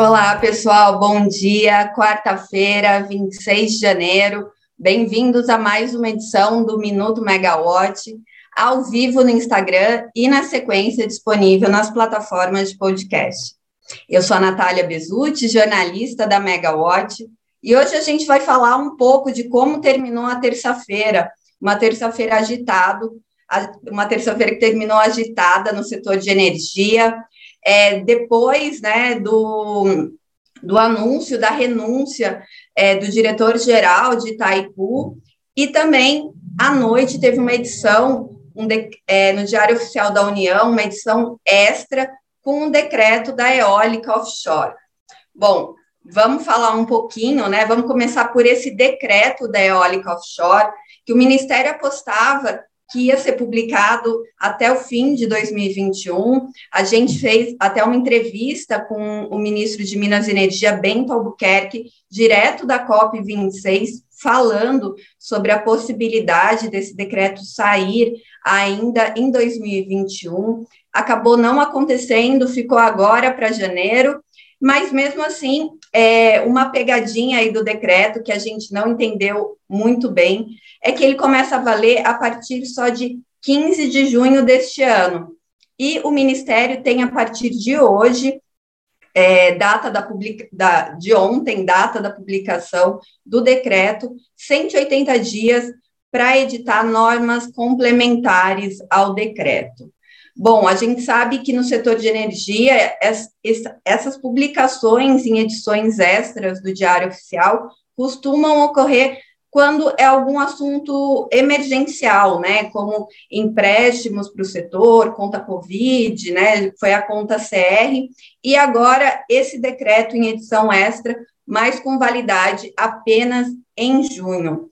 Olá, pessoal, bom dia. Quarta-feira, 26 de janeiro. Bem-vindos a mais uma edição do Minuto Megawatt, ao vivo no Instagram e na sequência disponível nas plataformas de podcast. Eu sou a Natália Bezutti, jornalista da Megawatt, e hoje a gente vai falar um pouco de como terminou a terça-feira, uma terça-feira agitado, uma terça-feira que terminou agitada no setor de energia, é, depois né, do, do anúncio da renúncia é, do diretor-geral de Itaipu, e também à noite teve uma edição um de, é, no Diário Oficial da União, uma edição extra com um decreto da eólica offshore. Bom, vamos falar um pouquinho, né? Vamos começar por esse decreto da eólica offshore, que o Ministério apostava que ia ser publicado até o fim de 2021. A gente fez até uma entrevista com o ministro de Minas e Energia, Bento Albuquerque, direto da COP26, falando sobre a possibilidade desse decreto sair ainda em 2021. Acabou não acontecendo, ficou agora para janeiro, mas mesmo assim, é uma pegadinha aí do decreto que a gente não entendeu muito bem é que ele começa a valer a partir só de 15 de junho deste ano. E o Ministério tem, a partir de hoje, é, data da, publica, da, de ontem, data da publicação do decreto, 180 dias para editar normas complementares ao decreto. Bom, a gente sabe que no setor de energia, essas publicações em edições extras do Diário Oficial costumam ocorrer quando é algum assunto emergencial, né, como empréstimos para o setor, conta Covid, né, foi a conta CR, e agora esse decreto em edição extra, mas com validade apenas em junho.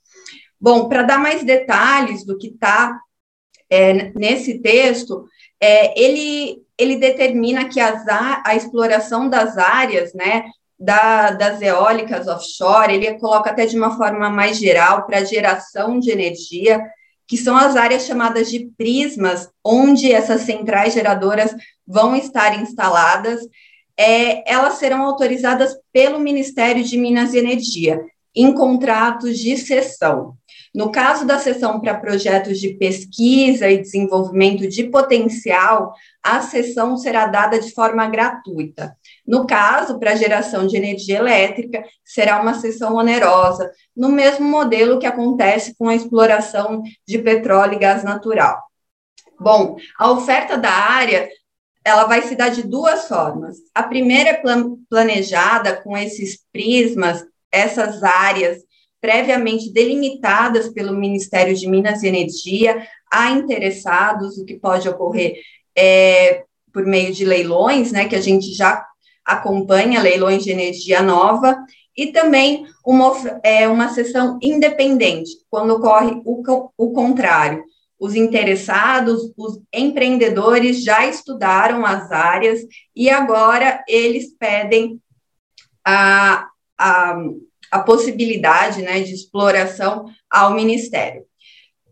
Bom, para dar mais detalhes do que está é, nesse texto, é, ele, ele determina que as, a exploração das áreas, né, da, das eólicas offshore, ele coloca até de uma forma mais geral para geração de energia, que são as áreas chamadas de prismas, onde essas centrais geradoras vão estar instaladas, é, elas serão autorizadas pelo Ministério de Minas e Energia, em contratos de cessão. No caso da sessão para projetos de pesquisa e desenvolvimento de potencial, a sessão será dada de forma gratuita. No caso, para geração de energia elétrica, será uma sessão onerosa, no mesmo modelo que acontece com a exploração de petróleo e gás natural. Bom, a oferta da área ela vai se dar de duas formas. A primeira é planejada com esses prismas, essas áreas previamente delimitadas pelo Ministério de Minas e Energia a interessados, o que pode ocorrer é, por meio de leilões, né, que a gente já acompanha, leilões de energia nova, e também uma, é, uma sessão independente, quando ocorre o, o contrário. Os interessados, os empreendedores já estudaram as áreas e agora eles pedem a, a, a possibilidade né, de exploração ao Ministério.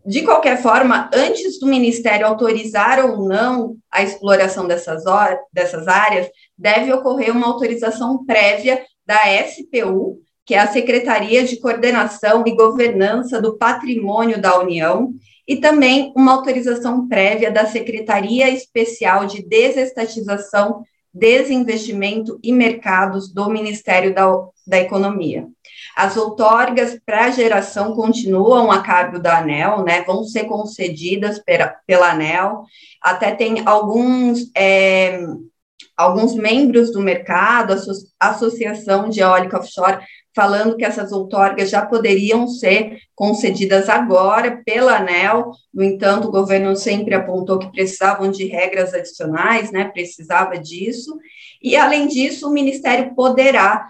De qualquer forma, antes do Ministério autorizar ou não a exploração dessas, horas, dessas áreas, deve ocorrer uma autorização prévia da SPU, que é a Secretaria de Coordenação e Governança do Patrimônio da União, e também uma autorização prévia da Secretaria Especial de Desestatização, Desinvestimento e Mercados do Ministério da, da Economia. As outorgas para geração continuam a cargo da ANEL, né? Vão ser concedidas pela, pela ANEL. Até tem alguns é, alguns membros do mercado, a Associação de Eólica Offshore, falando que essas outorgas já poderiam ser concedidas agora pela ANEL, no entanto, o governo sempre apontou que precisavam de regras adicionais, né, precisava disso, e, além disso, o Ministério poderá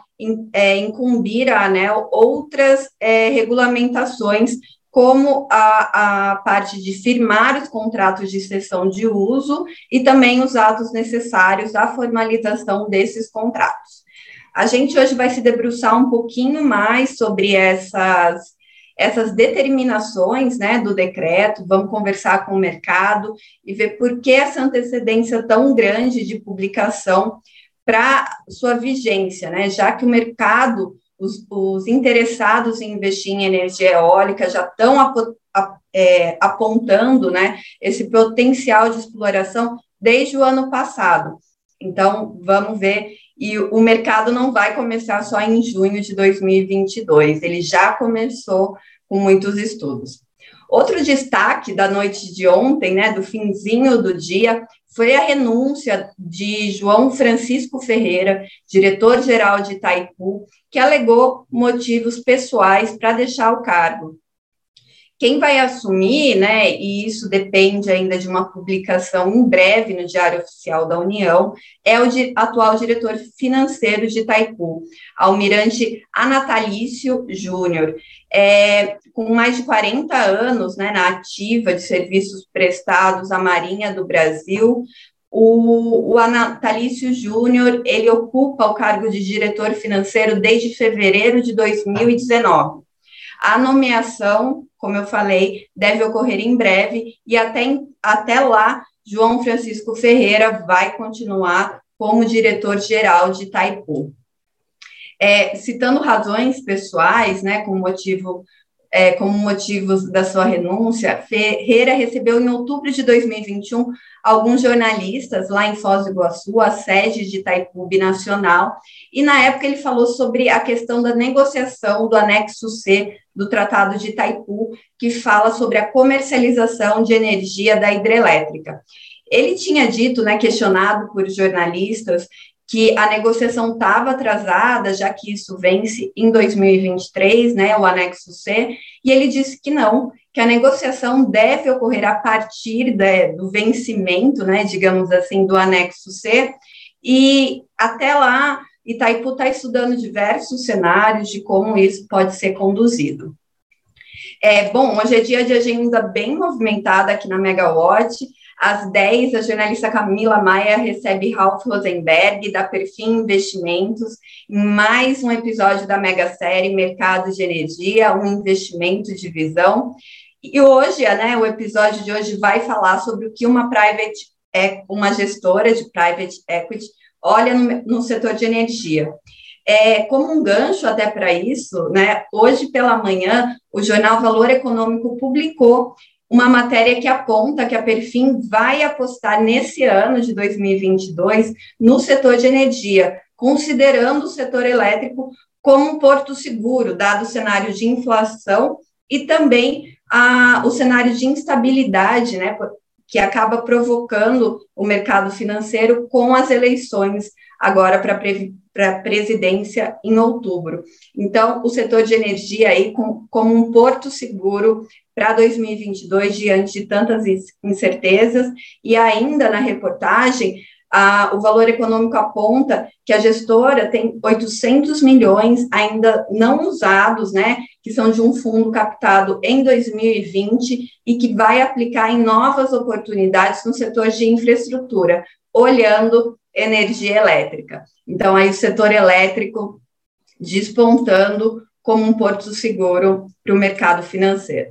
é, incumbir a ANEL outras é, regulamentações, como a, a parte de firmar os contratos de cessão de uso e também os atos necessários à formalização desses contratos. A gente hoje vai se debruçar um pouquinho mais sobre essas essas determinações né, do decreto, vamos conversar com o mercado e ver por que essa antecedência tão grande de publicação para sua vigência, né? Já que o mercado, os, os, interessados em investir em energia eólica já estão ap, ap, é, apontando, né? Esse potencial de exploração desde o ano passado. Então, vamos ver. E o mercado não vai começar só em junho de 2022, ele já começou com muitos estudos. Outro destaque da noite de ontem, né, do finzinho do dia, foi a renúncia de João Francisco Ferreira, diretor-geral de Itaipu, que alegou motivos pessoais para deixar o cargo. Quem vai assumir, né, e isso depende ainda de uma publicação em breve no Diário Oficial da União, é o de, atual diretor financeiro de Itaipu, Almirante Anatalício Júnior. É, com mais de 40 anos né, na ativa de serviços prestados à Marinha do Brasil, o, o Anatalício Júnior, ele ocupa o cargo de diretor financeiro desde fevereiro de 2019. A nomeação, como eu falei, deve ocorrer em breve e até, até lá, João Francisco Ferreira vai continuar como diretor-geral de Itaipu. É, citando razões pessoais, né, com motivo é, como motivos da sua renúncia, Ferreira recebeu em outubro de 2021 alguns jornalistas lá em Foz do Iguaçu, a sede de Itaipu Nacional, e na época ele falou sobre a questão da negociação do anexo C do Tratado de Itaipu, que fala sobre a comercialização de energia da hidrelétrica. Ele tinha dito, né, questionado por jornalistas, que a negociação estava atrasada, já que isso vence em 2023, né, o anexo C, e ele disse que não, que a negociação deve ocorrer a partir de, do vencimento, né, digamos assim, do anexo C, e até lá Itaipu está estudando diversos cenários de como isso pode ser conduzido. É, bom, hoje é dia de agenda bem movimentada aqui na Megawatt, às 10, a jornalista Camila Maia recebe Ralph Rosenberg, da Perfim Investimentos, em mais um episódio da mega série Mercado de Energia, um investimento de visão. E hoje, né, o episódio de hoje vai falar sobre o que uma private, é, uma gestora de private equity olha no, no setor de energia. É, como um gancho até para isso, né, hoje pela manhã, o jornal Valor Econômico publicou uma matéria que aponta que a Perfim vai apostar nesse ano de 2022 no setor de energia, considerando o setor elétrico como um porto seguro, dado o cenário de inflação e também a, o cenário de instabilidade, né, que acaba provocando o mercado financeiro com as eleições agora para para presidência em outubro. Então, o setor de energia aí com, como um porto seguro para 2022 diante de tantas incertezas e ainda na reportagem a, o valor econômico aponta que a gestora tem 800 milhões ainda não usados, né, que são de um fundo captado em 2020 e que vai aplicar em novas oportunidades no setor de infraestrutura, olhando energia elétrica. Então, aí o setor elétrico despontando como um porto seguro para o mercado financeiro.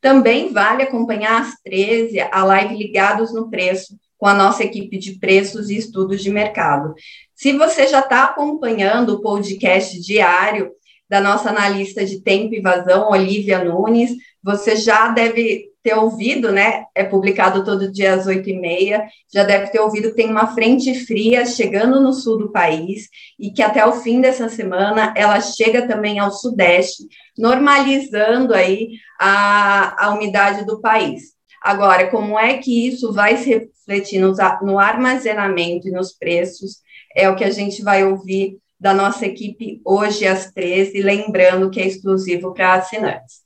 Também vale acompanhar às 13 a live Ligados no Preço, com a nossa equipe de preços e estudos de mercado. Se você já está acompanhando o podcast diário da nossa analista de tempo e vazão, Olivia Nunes, você já deve ter ouvido, né? É publicado todo dia às oito e meia. Já deve ter ouvido que tem uma frente fria chegando no sul do país e que até o fim dessa semana ela chega também ao sudeste, normalizando aí a, a umidade do país. Agora, como é que isso vai se refletir no, no armazenamento e nos preços? É o que a gente vai ouvir da nossa equipe hoje às 13, lembrando que é exclusivo para assinantes.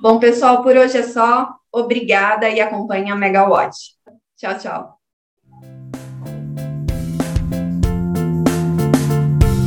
Bom, pessoal, por hoje é só. Obrigada e acompanhe a Megawatt. Tchau, tchau.